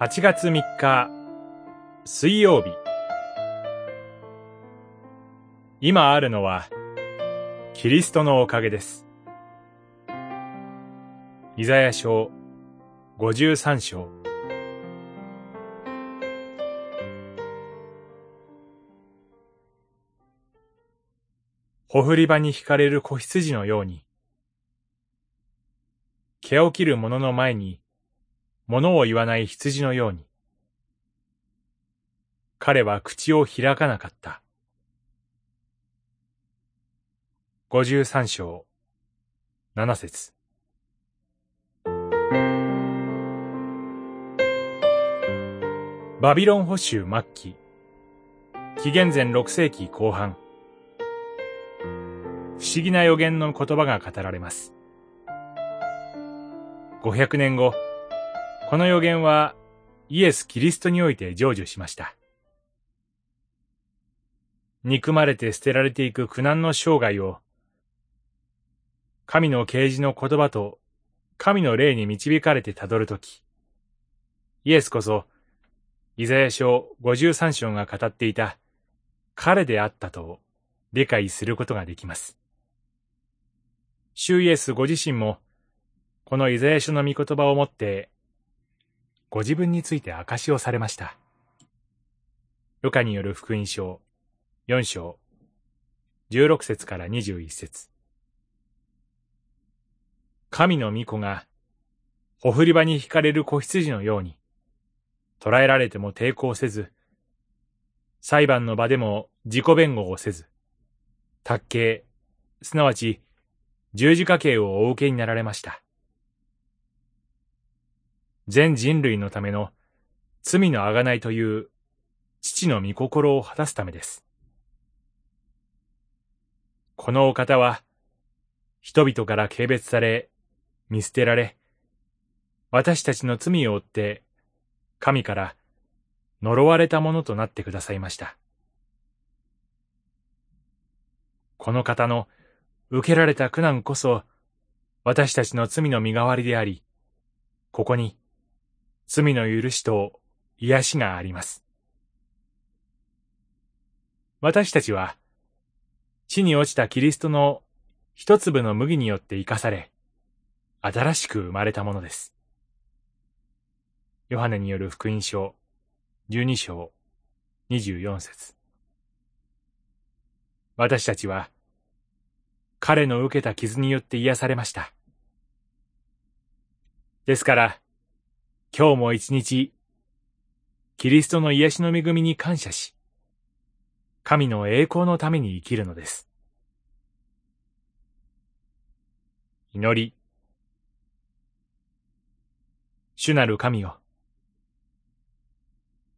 8月3日水曜日。今あるのはキリストのおかげです。イザヤ書53章。ほふり場に惹かれる子羊のように毛を切る者の前に物を言わない羊のように。彼は口を開かなかった。五十三章、七節バビロン保守末期、紀元前六世紀後半、不思議な予言の言葉が語られます。500年後、この予言はイエス・キリストにおいて成就しました。憎まれて捨てられていく苦難の生涯を、神の啓示の言葉と神の霊に導かれてたどるとき、イエスこそ、イザヤ書53章が語っていた彼であったと理解することができます。主イエスご自身も、このイザヤ書の御言葉をもってご自分について証しをされました。ルカによる福音書4章16節から21節神の御子が、ほふり場に惹かれる子羊のように、捕らえられても抵抗せず、裁判の場でも自己弁護をせず、卓刑、すなわち十字架刑をお受けになられました。全人類のための罪のあがないという父の御心を果たすためです。このお方は、人々から軽蔑され、見捨てられ、私たちの罪を負って、神から呪われたものとなってくださいました。この方の受けられた苦難こそ、私たちの罪の身代わりであり、ここに罪の許しと癒しがあります。私たちは、地に落ちたキリストの一粒の麦によって生かされ、新しく生まれたものです。ヨハネによる福音書、十二章、二十四節。私たちは、彼の受けた傷によって癒されました。ですから、今日も一日、キリストの癒しの恵みに感謝し、神の栄光のために生きるのです。祈り。主なる神よ。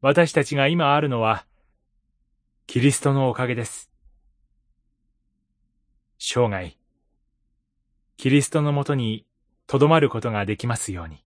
私たちが今あるのは、キリストのおかげです。生涯、キリストのもとに留まることができますように。